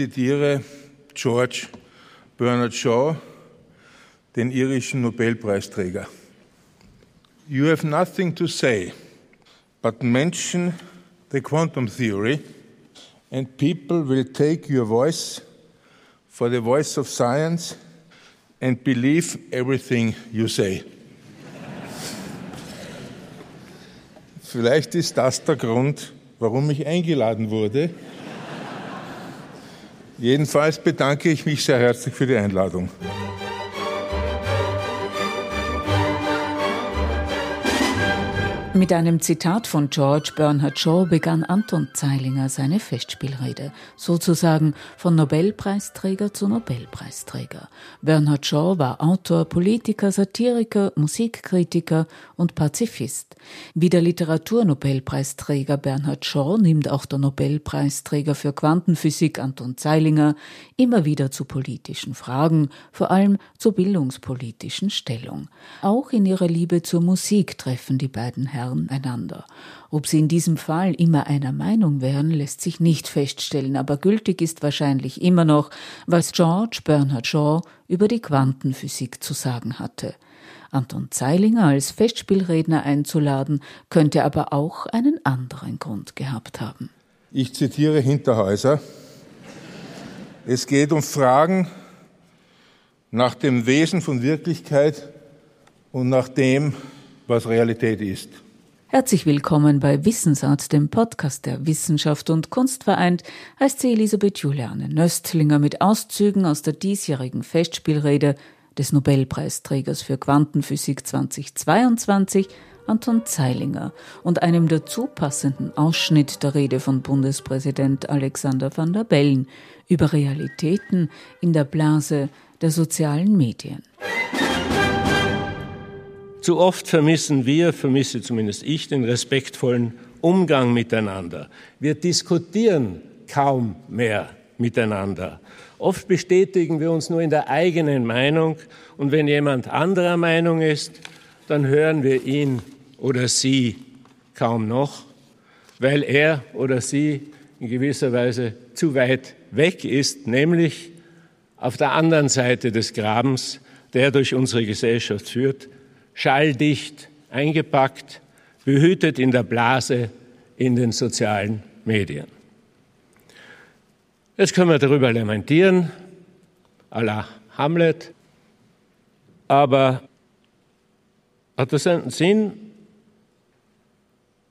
Zitiere George Bernard Shaw, den irischen Nobelpreisträger. You have nothing to say, but mention the quantum theory, and people will take your voice for the voice of science and believe everything you say. Vielleicht ist das der Grund, warum ich eingeladen wurde. Jedenfalls bedanke ich mich sehr herzlich für die Einladung. Mit einem Zitat von George Bernhard Shaw begann Anton Zeilinger seine Festspielrede, sozusagen von Nobelpreisträger zu Nobelpreisträger. Bernhard Shaw war Autor, Politiker, Satiriker, Musikkritiker und Pazifist. Wie der Literaturnobelpreisträger Bernhard Shaw nimmt auch der Nobelpreisträger für Quantenphysik Anton Zeilinger immer wieder zu politischen Fragen, vor allem zur bildungspolitischen Stellung. Auch in ihrer Liebe zur Musik treffen die beiden Herren Herren einander. Ob sie in diesem Fall immer einer Meinung wären, lässt sich nicht feststellen, aber gültig ist wahrscheinlich immer noch, was George Bernard Shaw über die Quantenphysik zu sagen hatte. Anton Zeilinger als Festspielredner einzuladen, könnte aber auch einen anderen Grund gehabt haben. Ich zitiere Hinterhäuser. Es geht um Fragen nach dem Wesen von Wirklichkeit und nach dem, was Realität ist. Herzlich willkommen bei Wissensart, dem Podcast der Wissenschaft und Kunst vereint, heißt sie Elisabeth Juliane Nöstlinger mit Auszügen aus der diesjährigen Festspielrede des Nobelpreisträgers für Quantenphysik 2022, Anton Zeilinger, und einem dazu passenden Ausschnitt der Rede von Bundespräsident Alexander van der Bellen über Realitäten in der Blase der sozialen Medien. Zu oft vermissen wir, vermisse zumindest ich, den respektvollen Umgang miteinander. Wir diskutieren kaum mehr miteinander. Oft bestätigen wir uns nur in der eigenen Meinung und wenn jemand anderer Meinung ist, dann hören wir ihn oder sie kaum noch, weil er oder sie in gewisser Weise zu weit weg ist, nämlich auf der anderen Seite des Grabens, der durch unsere Gesellschaft führt, schalldicht eingepackt, behütet in der Blase in den sozialen Medien. Jetzt können wir darüber lamentieren, à la Hamlet, aber hat das einen Sinn,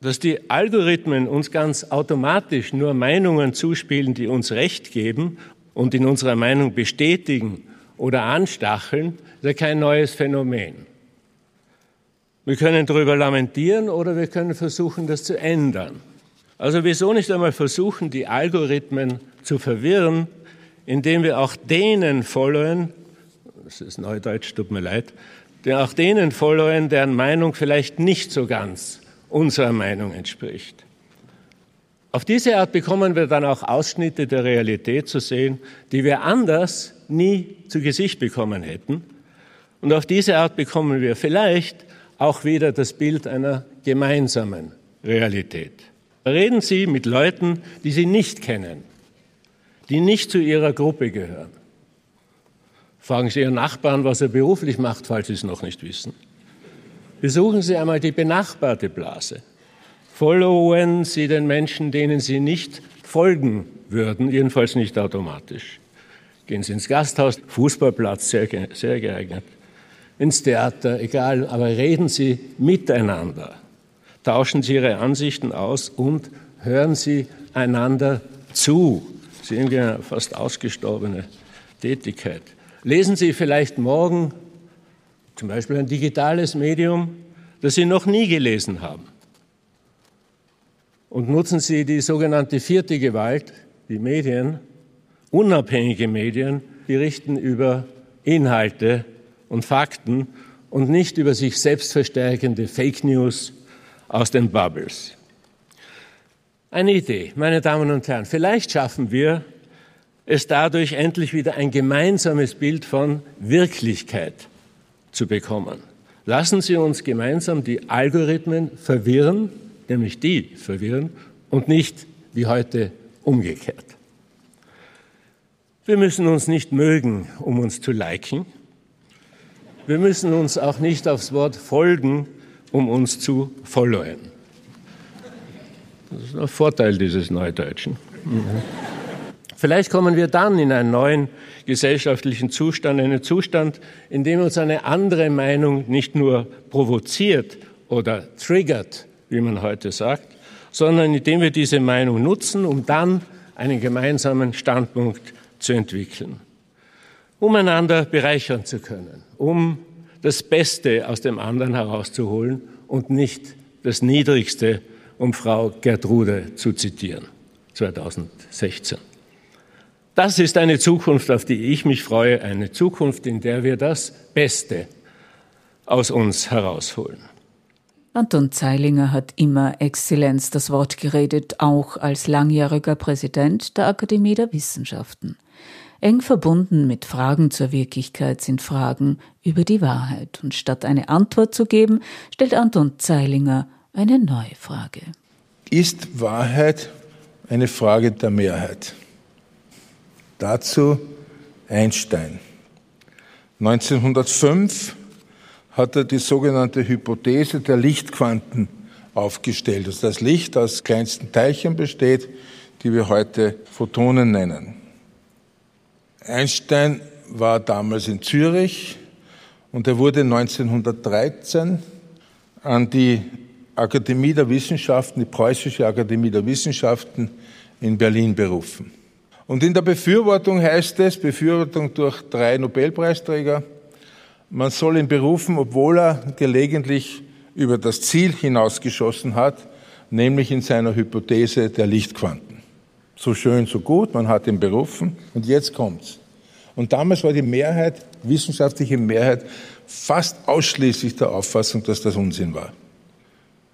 dass die Algorithmen uns ganz automatisch nur Meinungen zuspielen, die uns Recht geben und in unserer Meinung bestätigen oder anstacheln, ist ja kein neues Phänomen. Wir können darüber lamentieren oder wir können versuchen, das zu ändern. Also wieso nicht einmal versuchen, die Algorithmen zu verwirren, indem wir auch denen followen, das ist Neudeutsch, tut mir leid, auch denen followen, deren Meinung vielleicht nicht so ganz unserer Meinung entspricht. Auf diese Art bekommen wir dann auch Ausschnitte der Realität zu sehen, die wir anders nie zu Gesicht bekommen hätten. Und auf diese Art bekommen wir vielleicht auch wieder das Bild einer gemeinsamen Realität. Reden Sie mit Leuten, die Sie nicht kennen, die nicht zu Ihrer Gruppe gehören. Fragen Sie Ihren Nachbarn, was er beruflich macht, falls Sie es noch nicht wissen. Besuchen Sie einmal die benachbarte Blase. Followen Sie den Menschen, denen Sie nicht folgen würden, jedenfalls nicht automatisch. Gehen Sie ins Gasthaus, Fußballplatz, sehr, sehr geeignet ins Theater, egal, aber reden Sie miteinander. Tauschen Sie Ihre Ansichten aus und hören Sie einander zu. Ist irgendwie eine fast ausgestorbene Tätigkeit. Lesen Sie vielleicht morgen zum Beispiel ein digitales Medium, das Sie noch nie gelesen haben. Und nutzen Sie die sogenannte vierte Gewalt, die Medien, unabhängige Medien, berichten über Inhalte, und Fakten und nicht über sich selbst verstärkende Fake News aus den Bubbles. Eine Idee, meine Damen und Herren, vielleicht schaffen wir es dadurch endlich wieder ein gemeinsames Bild von Wirklichkeit zu bekommen. Lassen Sie uns gemeinsam die Algorithmen verwirren, nämlich die verwirren und nicht wie heute umgekehrt. Wir müssen uns nicht mögen, um uns zu liken. Wir müssen uns auch nicht aufs Wort folgen, um uns zu followen. Das ist ein Vorteil dieses Neudeutschen. Vielleicht kommen wir dann in einen neuen gesellschaftlichen Zustand, einen Zustand, in dem uns eine andere Meinung nicht nur provoziert oder triggert, wie man heute sagt, sondern in dem wir diese Meinung nutzen, um dann einen gemeinsamen Standpunkt zu entwickeln, um einander bereichern zu können, um das Beste aus dem anderen herauszuholen und nicht das Niedrigste, um Frau Gertrude zu zitieren, 2016. Das ist eine Zukunft, auf die ich mich freue, eine Zukunft, in der wir das Beste aus uns herausholen. Anton Zeilinger hat immer Exzellenz das Wort geredet, auch als langjähriger Präsident der Akademie der Wissenschaften. Eng verbunden mit Fragen zur Wirklichkeit sind Fragen über die Wahrheit. Und statt eine Antwort zu geben, stellt Anton Zeilinger eine neue Frage. Ist Wahrheit eine Frage der Mehrheit? Dazu Einstein. 1905 hat er die sogenannte Hypothese der Lichtquanten aufgestellt, dass das Licht aus kleinsten Teilchen besteht, die wir heute Photonen nennen. Einstein war damals in Zürich und er wurde 1913 an die Akademie der Wissenschaften, die Preußische Akademie der Wissenschaften in Berlin berufen. Und in der Befürwortung heißt es, Befürwortung durch drei Nobelpreisträger, man soll ihn berufen, obwohl er gelegentlich über das Ziel hinausgeschossen hat, nämlich in seiner Hypothese der Lichtquanten. So schön, so gut, man hat ihn berufen und jetzt kommt's. Und damals war die Mehrheit, wissenschaftliche Mehrheit, fast ausschließlich der Auffassung, dass das Unsinn war.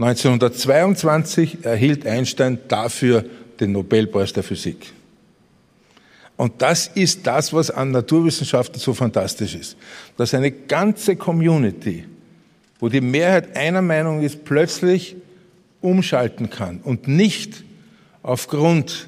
1922 erhielt Einstein dafür den Nobelpreis der Physik. Und das ist das, was an Naturwissenschaften so fantastisch ist. Dass eine ganze Community, wo die Mehrheit einer Meinung ist, plötzlich umschalten kann und nicht aufgrund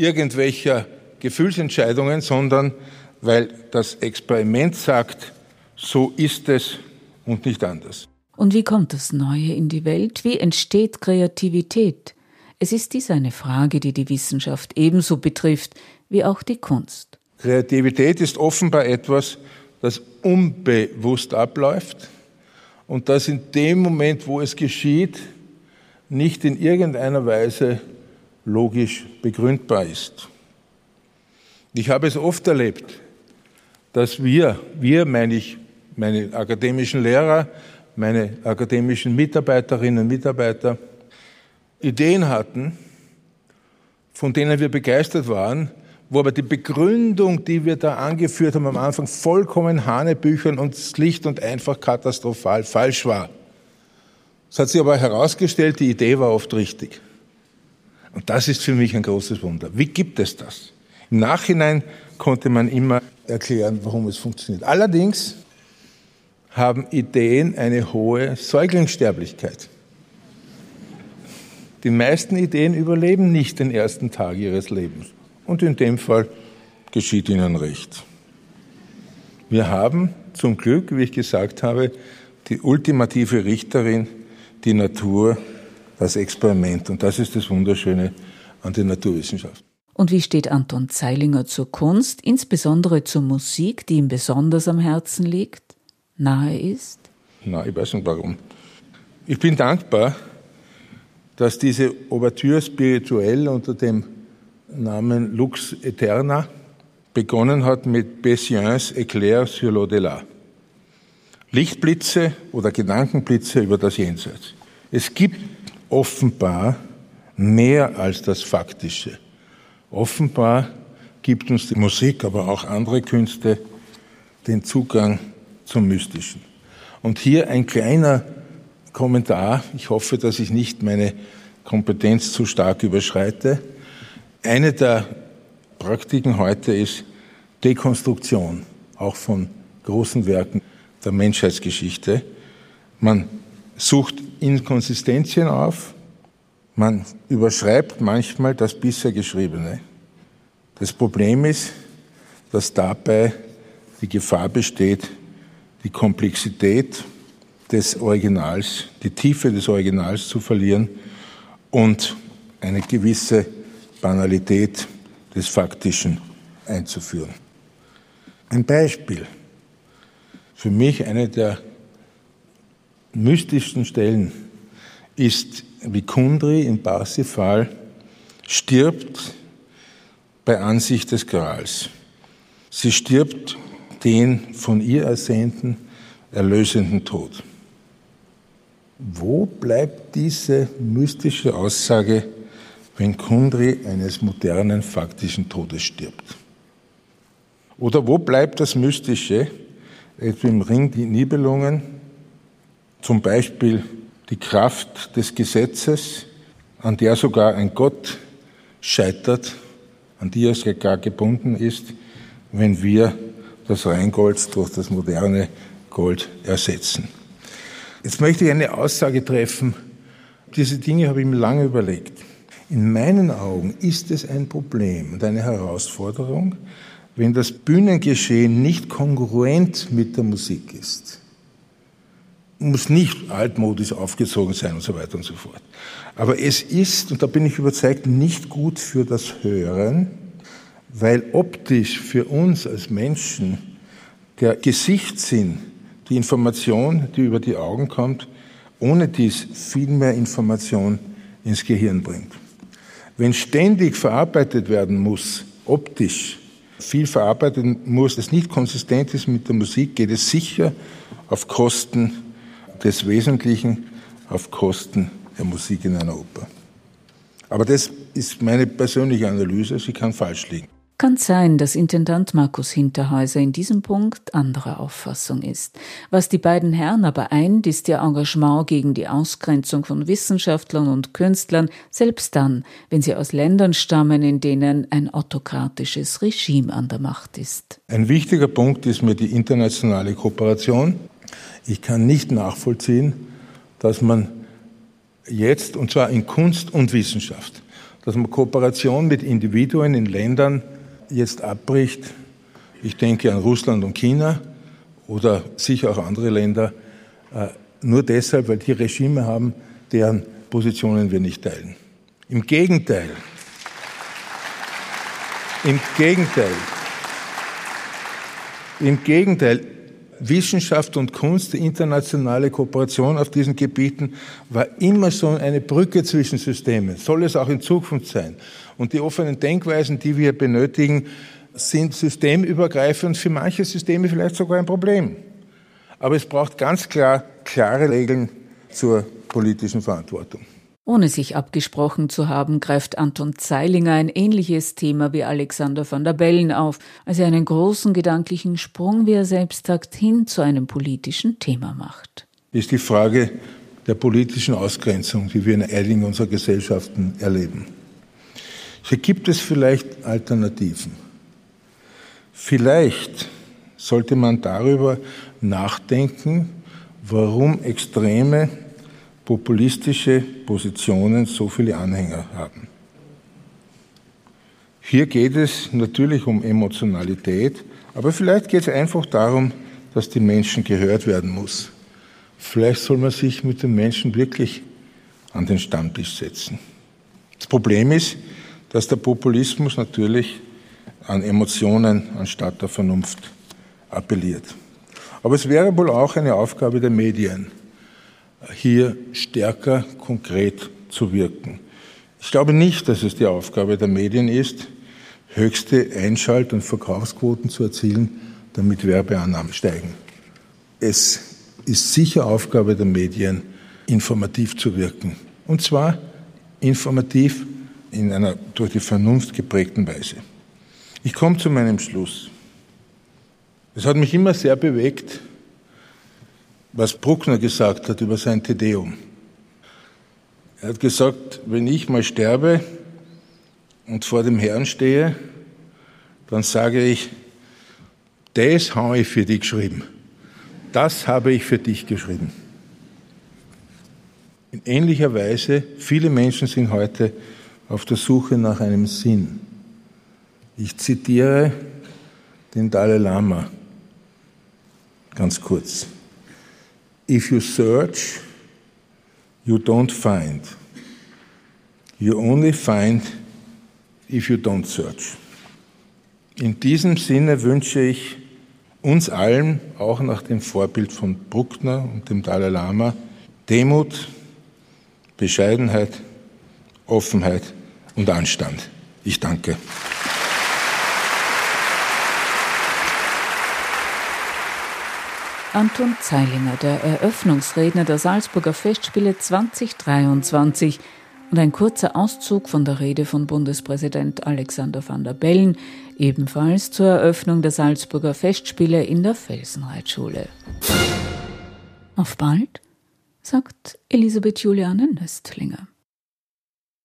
irgendwelcher Gefühlsentscheidungen, sondern weil das Experiment sagt, so ist es und nicht anders. Und wie kommt das Neue in die Welt? Wie entsteht Kreativität? Es ist dies eine Frage, die die Wissenschaft ebenso betrifft wie auch die Kunst. Kreativität ist offenbar etwas, das unbewusst abläuft und das in dem Moment, wo es geschieht, nicht in irgendeiner Weise logisch begründbar ist. Ich habe es oft erlebt, dass wir, wir meine ich, meine akademischen Lehrer, meine akademischen Mitarbeiterinnen und Mitarbeiter, Ideen hatten, von denen wir begeistert waren, wo aber die Begründung, die wir da angeführt haben am Anfang, vollkommen Hanebüchern und schlicht und einfach katastrophal falsch war. Es hat sich aber herausgestellt, die Idee war oft richtig. Und das ist für mich ein großes Wunder. Wie gibt es das? Im Nachhinein konnte man immer erklären, warum es funktioniert. Allerdings haben Ideen eine hohe Säuglingssterblichkeit. Die meisten Ideen überleben nicht den ersten Tag ihres Lebens. Und in dem Fall geschieht ihnen recht. Wir haben zum Glück, wie ich gesagt habe, die ultimative Richterin, die Natur, das Experiment. Und das ist das Wunderschöne an den Naturwissenschaften. Und wie steht Anton Zeilinger zur Kunst, insbesondere zur Musik, die ihm besonders am Herzen liegt, nahe ist? Na, ich weiß nicht warum. Ich bin dankbar, dass diese Ouvertüre spirituell unter dem Namen Lux Eterna begonnen hat mit Bessiens Éclair sur l'au-delà. Lichtblitze oder Gedankenblitze über das Jenseits. Es gibt offenbar mehr als das Faktische. Offenbar gibt uns die Musik, aber auch andere Künste den Zugang zum Mystischen. Und hier ein kleiner Kommentar. Ich hoffe, dass ich nicht meine Kompetenz zu stark überschreite. Eine der Praktiken heute ist Dekonstruktion, auch von großen Werken der Menschheitsgeschichte. Man sucht Inkonsistenzien auf, man überschreibt manchmal das bisher Geschriebene. Das Problem ist, dass dabei die Gefahr besteht, die Komplexität des Originals, die Tiefe des Originals zu verlieren und eine gewisse Banalität des Faktischen einzuführen. Ein Beispiel. Für mich eine der mystischsten Stellen ist, wie Kundri in Parsifal stirbt bei Ansicht des Grals. Sie stirbt den von ihr ersehnten, erlösenden Tod. Wo bleibt diese mystische Aussage, wenn Kundri eines modernen faktischen Todes stirbt? Oder wo bleibt das Mystische, etwa im Ring die Nibelungen, zum Beispiel die Kraft des Gesetzes, an der sogar ein Gott scheitert, an die er sogar gebunden ist, wenn wir das Rheingold durch das moderne Gold ersetzen. Jetzt möchte ich eine Aussage treffen. Diese Dinge habe ich mir lange überlegt. In meinen Augen ist es ein Problem und eine Herausforderung, wenn das Bühnengeschehen nicht kongruent mit der Musik ist. Muss nicht altmodisch aufgezogen sein und so weiter und so fort. Aber es ist, und da bin ich überzeugt, nicht gut für das Hören, weil optisch für uns als Menschen der Gesichtssinn, die Information, die über die Augen kommt, ohne dies viel mehr Information ins Gehirn bringt. Wenn ständig verarbeitet werden muss, optisch, viel verarbeiten muss, das nicht konsistent ist mit der Musik, geht es sicher auf Kosten des Wesentlichen, auf Kosten der Musik in einer Oper. Aber das ist meine persönliche Analyse, sie kann falsch liegen. Kann sein, dass Intendant Markus Hinterhäuser in diesem Punkt anderer Auffassung ist. Was die beiden Herren aber eint, ist ihr Engagement gegen die Ausgrenzung von Wissenschaftlern und Künstlern, selbst dann, wenn sie aus Ländern stammen, in denen ein autokratisches Regime an der Macht ist. Ein wichtiger Punkt ist mir die internationale Kooperation. Ich kann nicht nachvollziehen, dass man jetzt, und zwar in Kunst und Wissenschaft, dass man Kooperation mit Individuen in Ländern jetzt abbricht, ich denke an Russland und China oder sicher auch andere Länder, äh, nur deshalb, weil die Regime haben, deren Positionen wir nicht teilen. Im Gegenteil. Im Gegenteil. Im Gegenteil. Wissenschaft und Kunst, die internationale Kooperation auf diesen Gebieten war immer so eine Brücke zwischen Systemen, soll es auch in Zukunft sein. Und die offenen Denkweisen, die wir benötigen, sind systemübergreifend, für manche Systeme vielleicht sogar ein Problem. Aber es braucht ganz klar klare Regeln zur politischen Verantwortung. Ohne sich abgesprochen zu haben, greift Anton Zeilinger ein ähnliches Thema wie Alexander van der Bellen auf, als er einen großen gedanklichen Sprung, wie er selbst sagt, hin zu einem politischen Thema macht. Ist die Frage der politischen Ausgrenzung, die wir in einigen unserer Gesellschaften erleben. Hier gibt es vielleicht Alternativen. Vielleicht sollte man darüber nachdenken, warum Extreme populistische Positionen so viele Anhänger haben. Hier geht es natürlich um Emotionalität, aber vielleicht geht es einfach darum, dass die Menschen gehört werden muss. Vielleicht soll man sich mit den Menschen wirklich an den Stammtisch setzen. Das Problem ist, dass der Populismus natürlich an Emotionen anstatt der Vernunft appelliert. Aber es wäre wohl auch eine Aufgabe der Medien, hier stärker konkret zu wirken. Ich glaube nicht, dass es die Aufgabe der Medien ist, höchste Einschalt- und Verkaufsquoten zu erzielen, damit Werbeannahmen steigen. Es ist sicher Aufgabe der Medien, informativ zu wirken. Und zwar informativ in einer durch die Vernunft geprägten Weise. Ich komme zu meinem Schluss. Es hat mich immer sehr bewegt, was Bruckner gesagt hat über sein Tedeum. Er hat gesagt, wenn ich mal sterbe und vor dem Herrn stehe, dann sage ich, das habe ich für dich geschrieben. Das habe ich für dich geschrieben. In ähnlicher Weise, viele Menschen sind heute auf der Suche nach einem Sinn. Ich zitiere den Dalai Lama. Ganz kurz. If you search, you don't find. You only find if you don't search. In diesem Sinne wünsche ich uns allen, auch nach dem Vorbild von Bruckner und dem Dalai Lama, Demut, Bescheidenheit, Offenheit und Anstand. Ich danke. Anton Zeilinger, der Eröffnungsredner der Salzburger Festspiele 2023 und ein kurzer Auszug von der Rede von Bundespräsident Alexander van der Bellen, ebenfalls zur Eröffnung der Salzburger Festspiele in der Felsenreitschule. Auf bald, sagt Elisabeth Juliane Nöstlinger.